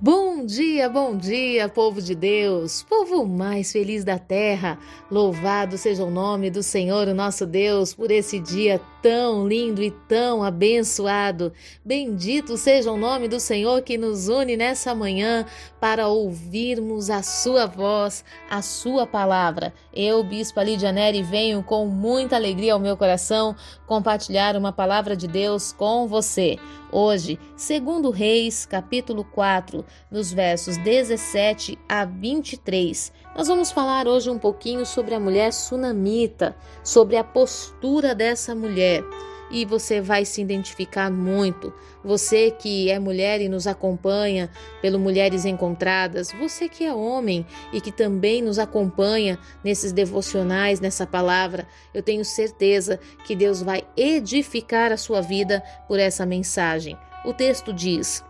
Bom dia, bom dia, povo de Deus, povo mais feliz da terra. Louvado seja o nome do Senhor, o nosso Deus, por esse dia tão lindo e tão abençoado. Bendito seja o nome do Senhor que nos une nessa manhã para ouvirmos a sua voz, a sua palavra. Eu, Bispo Lídia Neri, venho com muita alegria ao meu coração compartilhar uma palavra de Deus com você. Hoje, segundo Reis, capítulo 4, nos versos 17 a 23. Nós vamos falar hoje um pouquinho sobre a mulher sunamita, sobre a postura dessa mulher. E você vai se identificar muito. Você que é mulher e nos acompanha pelo Mulheres Encontradas, você que é homem e que também nos acompanha nesses devocionais, nessa palavra, eu tenho certeza que Deus vai edificar a sua vida por essa mensagem. O texto diz: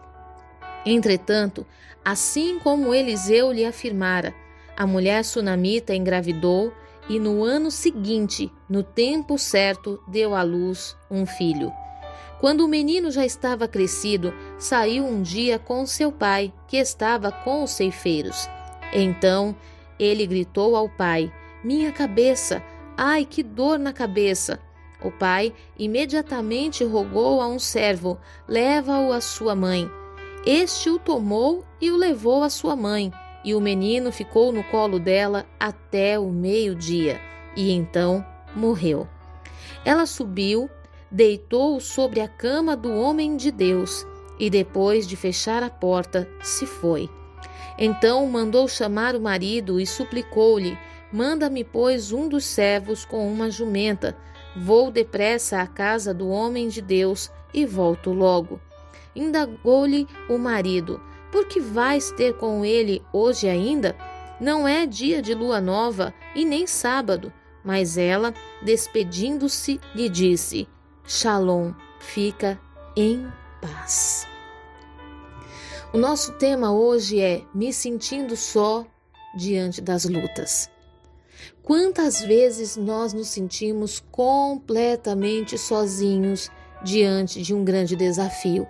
Entretanto, assim como Eliseu lhe afirmara, a mulher sunamita engravidou e no ano seguinte, no tempo certo, deu à luz um filho. Quando o menino já estava crescido, saiu um dia com seu pai, que estava com os ceifeiros. Então ele gritou ao pai: Minha cabeça! Ai, que dor na cabeça! O pai imediatamente rogou a um servo: Leva-o à sua mãe. Este o tomou e o levou à sua mãe, e o menino ficou no colo dela até o meio-dia, e então morreu. Ela subiu, deitou-o sobre a cama do homem de Deus, e depois de fechar a porta, se foi. Então mandou chamar o marido e suplicou-lhe: Manda-me, pois, um dos servos com uma jumenta. Vou depressa à casa do homem de Deus e volto logo. Indagou-lhe o marido: Por que vais ter com ele hoje ainda? Não é dia de lua nova e nem sábado. Mas ela, despedindo-se, lhe disse: Shalom, fica em paz. O nosso tema hoje é Me sentindo só diante das lutas. Quantas vezes nós nos sentimos completamente sozinhos diante de um grande desafio?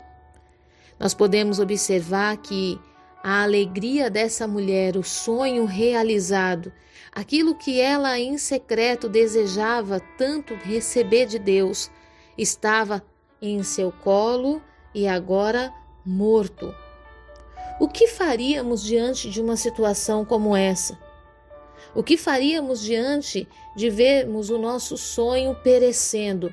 Nós podemos observar que a alegria dessa mulher, o sonho realizado, aquilo que ela em secreto desejava tanto receber de Deus, estava em seu colo e agora morto. O que faríamos diante de uma situação como essa? O que faríamos diante de vermos o nosso sonho perecendo?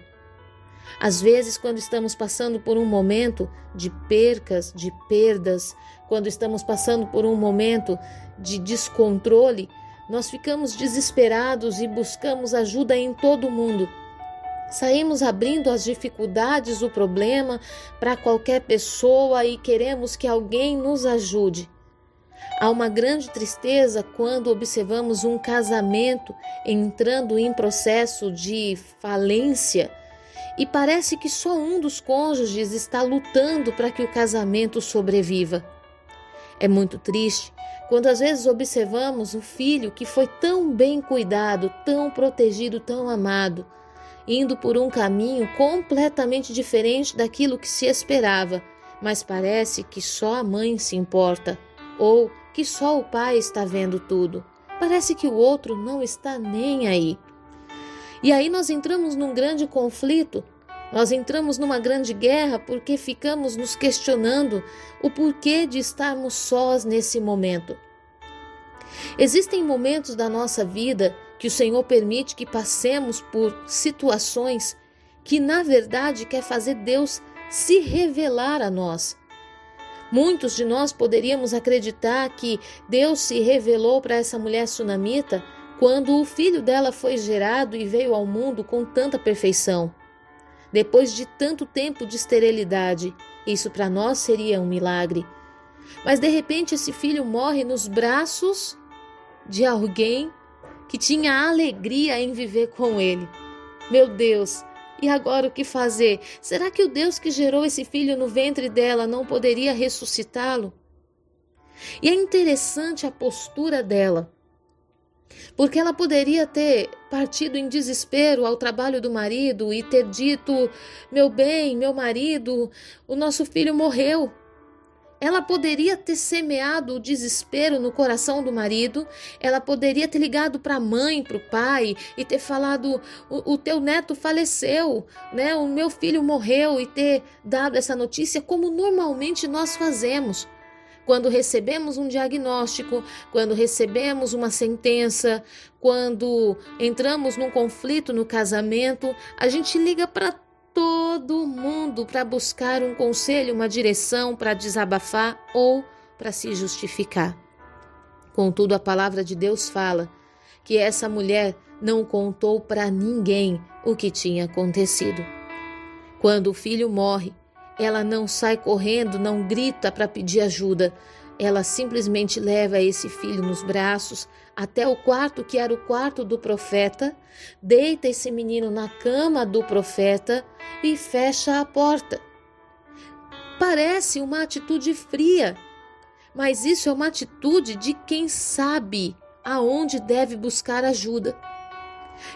Às vezes, quando estamos passando por um momento de percas, de perdas, quando estamos passando por um momento de descontrole, nós ficamos desesperados e buscamos ajuda em todo mundo. Saímos abrindo as dificuldades, o problema para qualquer pessoa e queremos que alguém nos ajude. Há uma grande tristeza quando observamos um casamento entrando em processo de falência e parece que só um dos cônjuges está lutando para que o casamento sobreviva. É muito triste quando às vezes observamos o filho que foi tão bem cuidado, tão protegido, tão amado, indo por um caminho completamente diferente daquilo que se esperava, mas parece que só a mãe se importa ou que só o pai está vendo tudo. Parece que o outro não está nem aí. E aí nós entramos num grande conflito, nós entramos numa grande guerra porque ficamos nos questionando o porquê de estarmos sós nesse momento. Existem momentos da nossa vida que o Senhor permite que passemos por situações que, na verdade, quer fazer Deus se revelar a nós. Muitos de nós poderíamos acreditar que Deus se revelou para essa mulher sunamita quando o filho dela foi gerado e veio ao mundo com tanta perfeição. Depois de tanto tempo de esterilidade, isso para nós seria um milagre. Mas de repente esse filho morre nos braços de alguém que tinha alegria em viver com ele. Meu Deus, e agora o que fazer? Será que o Deus que gerou esse filho no ventre dela não poderia ressuscitá-lo? E é interessante a postura dela porque ela poderia ter partido em desespero ao trabalho do marido e ter dito: Meu bem, meu marido, o nosso filho morreu. ela poderia ter semeado o desespero no coração do marido, ela poderia ter ligado para a mãe, para o pai e ter falado: o, o, teu neto faleceu, né? o meu filho morreu e ter dado essa notícia, como normalmente nós fazemos. Quando recebemos um diagnóstico, quando recebemos uma sentença, quando entramos num conflito no casamento, a gente liga para todo mundo para buscar um conselho, uma direção para desabafar ou para se justificar. Contudo, a palavra de Deus fala que essa mulher não contou para ninguém o que tinha acontecido. Quando o filho morre, ela não sai correndo, não grita para pedir ajuda, ela simplesmente leva esse filho nos braços até o quarto, que era o quarto do profeta, deita esse menino na cama do profeta e fecha a porta. Parece uma atitude fria, mas isso é uma atitude de quem sabe aonde deve buscar ajuda.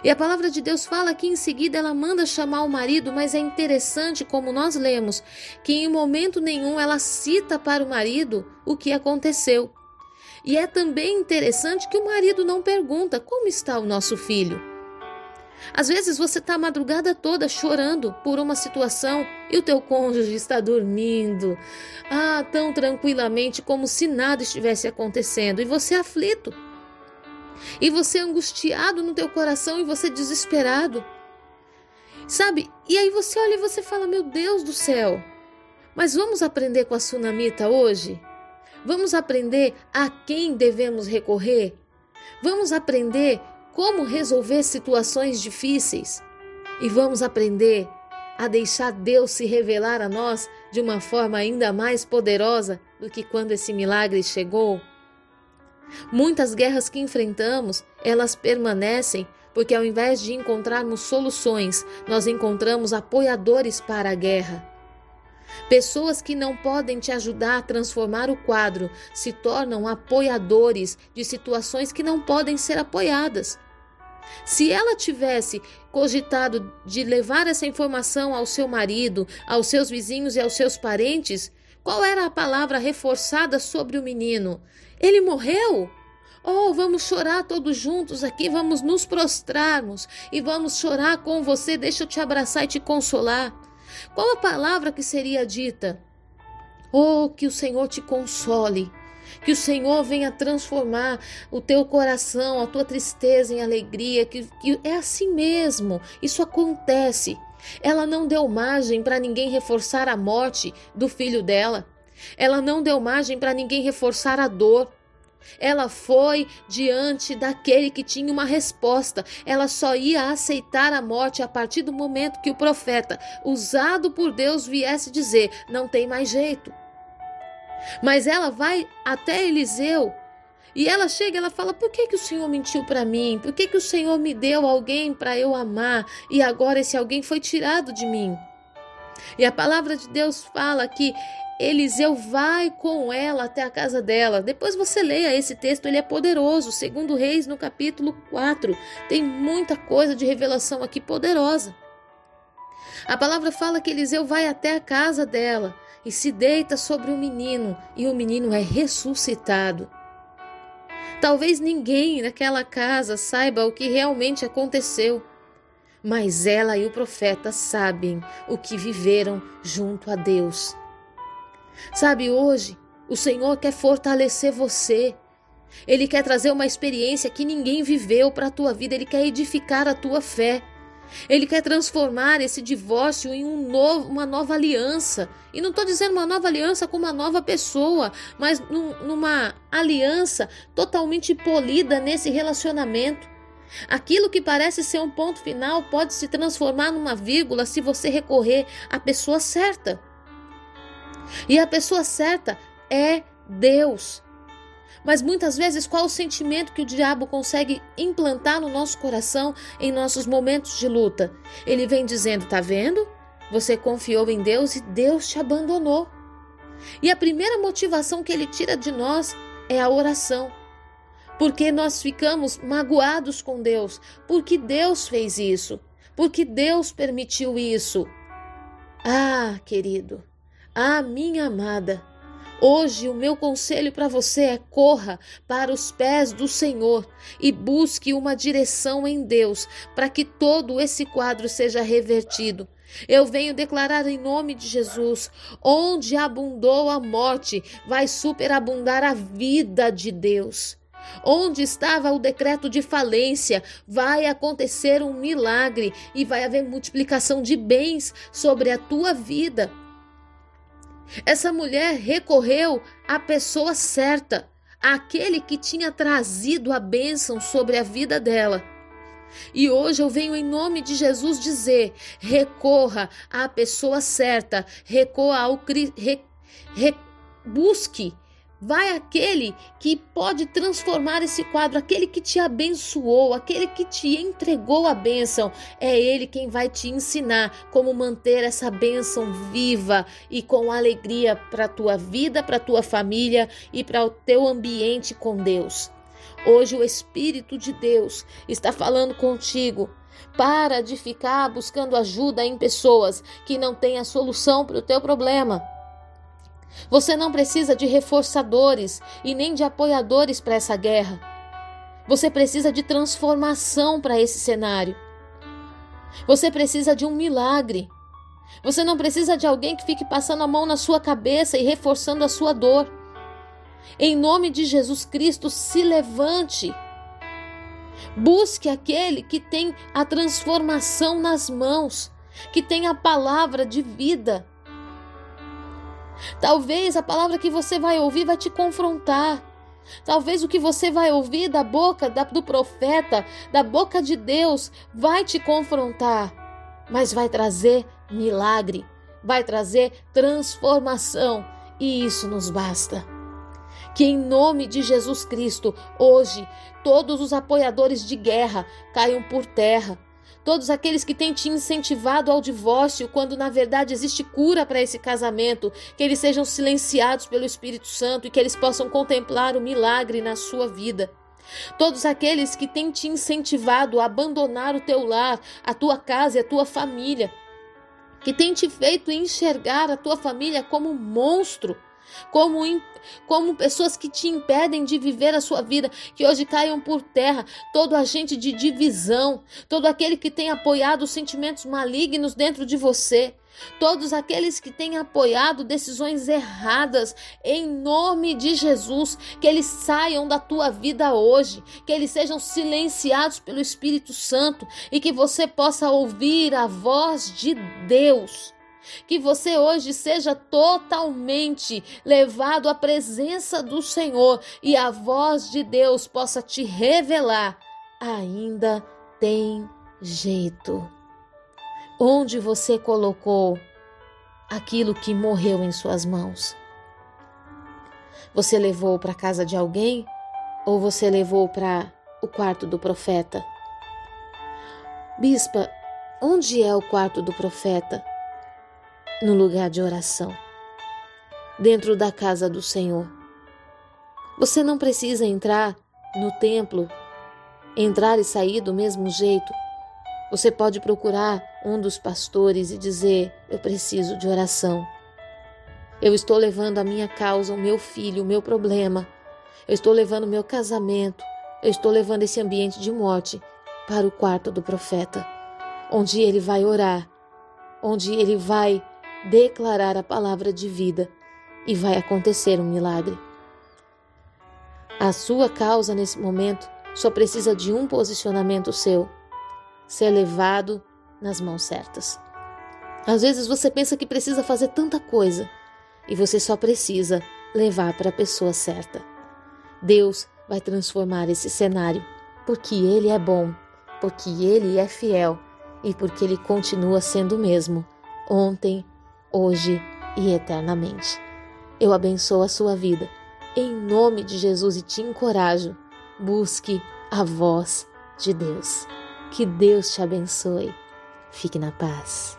E a palavra de Deus fala que em seguida ela manda chamar o marido, mas é interessante como nós lemos que em momento nenhum ela cita para o marido o que aconteceu. E é também interessante que o marido não pergunta como está o nosso filho. Às vezes você está a madrugada toda chorando por uma situação e o teu cônjuge está dormindo, ah, tão tranquilamente como se nada estivesse acontecendo, e você é aflito. E você angustiado no teu coração e você desesperado. Sabe? E aí você olha e você fala: "Meu Deus do céu. Mas vamos aprender com a sunamita hoje? Vamos aprender a quem devemos recorrer? Vamos aprender como resolver situações difíceis? E vamos aprender a deixar Deus se revelar a nós de uma forma ainda mais poderosa do que quando esse milagre chegou? Muitas guerras que enfrentamos, elas permanecem porque ao invés de encontrarmos soluções, nós encontramos apoiadores para a guerra. Pessoas que não podem te ajudar a transformar o quadro se tornam apoiadores de situações que não podem ser apoiadas. Se ela tivesse cogitado de levar essa informação ao seu marido, aos seus vizinhos e aos seus parentes, qual era a palavra reforçada sobre o menino? Ele morreu? Oh, vamos chorar todos juntos aqui, vamos nos prostrarmos e vamos chorar com você. Deixa eu te abraçar e te consolar. Qual a palavra que seria dita? Oh, que o Senhor te console. Que o Senhor venha transformar o teu coração, a tua tristeza em alegria, que, que é assim mesmo. Isso acontece. Ela não deu margem para ninguém reforçar a morte do filho dela. Ela não deu margem para ninguém reforçar a dor. Ela foi diante daquele que tinha uma resposta. Ela só ia aceitar a morte a partir do momento que o profeta, usado por Deus, viesse dizer: não tem mais jeito. Mas ela vai até Eliseu e ela chega, ela fala: "Por que que o Senhor mentiu para mim? Por que que o Senhor me deu alguém para eu amar e agora esse alguém foi tirado de mim?" E a palavra de Deus fala que Eliseu vai com ela até a casa dela. Depois você leia esse texto, ele é poderoso. Segundo Reis, no capítulo 4, tem muita coisa de revelação aqui poderosa. A palavra fala que Eliseu vai até a casa dela e se deita sobre o menino, e o menino é ressuscitado. Talvez ninguém naquela casa saiba o que realmente aconteceu, mas ela e o profeta sabem o que viveram junto a Deus. Sabe, hoje o Senhor quer fortalecer você. Ele quer trazer uma experiência que ninguém viveu para a tua vida, ele quer edificar a tua fé. Ele quer transformar esse divórcio em um novo, uma nova aliança. E não estou dizendo uma nova aliança com uma nova pessoa, mas num, numa aliança totalmente polida nesse relacionamento. Aquilo que parece ser um ponto final pode se transformar numa vírgula se você recorrer à pessoa certa. E a pessoa certa é Deus. Mas muitas vezes, qual o sentimento que o diabo consegue implantar no nosso coração em nossos momentos de luta? Ele vem dizendo: tá vendo? Você confiou em Deus e Deus te abandonou. E a primeira motivação que ele tira de nós é a oração. Porque nós ficamos magoados com Deus, porque Deus fez isso, porque Deus permitiu isso. Ah, querido, ah, minha amada, Hoje, o meu conselho para você é: corra para os pés do Senhor e busque uma direção em Deus para que todo esse quadro seja revertido. Eu venho declarar em nome de Jesus: onde abundou a morte, vai superabundar a vida de Deus. Onde estava o decreto de falência, vai acontecer um milagre e vai haver multiplicação de bens sobre a tua vida. Essa mulher recorreu à pessoa certa, àquele que tinha trazido a bênção sobre a vida dela. E hoje eu venho em nome de Jesus dizer: recorra à pessoa certa, recorra ao re, busque Vai aquele que pode transformar esse quadro, aquele que te abençoou, aquele que te entregou a bênção. É ele quem vai te ensinar como manter essa bênção viva e com alegria para a tua vida, para a tua família e para o teu ambiente com Deus. Hoje o Espírito de Deus está falando contigo. Para de ficar buscando ajuda em pessoas que não têm a solução para o teu problema. Você não precisa de reforçadores e nem de apoiadores para essa guerra. Você precisa de transformação para esse cenário. Você precisa de um milagre. Você não precisa de alguém que fique passando a mão na sua cabeça e reforçando a sua dor. Em nome de Jesus Cristo, se levante. Busque aquele que tem a transformação nas mãos, que tem a palavra de vida Talvez a palavra que você vai ouvir vai te confrontar. Talvez o que você vai ouvir da boca do profeta, da boca de Deus, vai te confrontar, mas vai trazer milagre, vai trazer transformação, e isso nos basta. Que em nome de Jesus Cristo, hoje, todos os apoiadores de guerra caiam por terra todos aqueles que têm te incentivado ao divórcio, quando na verdade existe cura para esse casamento, que eles sejam silenciados pelo Espírito Santo e que eles possam contemplar o milagre na sua vida. Todos aqueles que têm te incentivado a abandonar o teu lar, a tua casa e a tua família, que têm te feito enxergar a tua família como um monstro, como, como pessoas que te impedem de viver a sua vida, que hoje caiam por terra, todo agente de divisão, todo aquele que tem apoiado sentimentos malignos dentro de você. Todos aqueles que têm apoiado decisões erradas, em nome de Jesus, que eles saiam da tua vida hoje, que eles sejam silenciados pelo Espírito Santo e que você possa ouvir a voz de Deus que você hoje seja totalmente levado à presença do Senhor e a voz de Deus possa te revelar. Ainda tem jeito. Onde você colocou aquilo que morreu em suas mãos? Você levou para casa de alguém ou você levou para o quarto do profeta? Bispa, onde é o quarto do profeta? No lugar de oração, dentro da casa do Senhor. Você não precisa entrar no templo, entrar e sair do mesmo jeito. Você pode procurar um dos pastores e dizer: Eu preciso de oração. Eu estou levando a minha causa, o meu filho, o meu problema. Eu estou levando o meu casamento. Eu estou levando esse ambiente de morte para o quarto do profeta, onde ele vai orar, onde ele vai declarar a palavra de vida e vai acontecer um milagre. A sua causa nesse momento só precisa de um posicionamento seu: ser levado nas mãos certas. Às vezes você pensa que precisa fazer tanta coisa e você só precisa levar para a pessoa certa. Deus vai transformar esse cenário porque Ele é bom, porque Ele é fiel e porque Ele continua sendo o mesmo ontem, hoje e eternamente. Eu abençoo a sua vida. Em nome de Jesus e te encorajo. Busque a voz de Deus. Que Deus te abençoe. Fique na paz.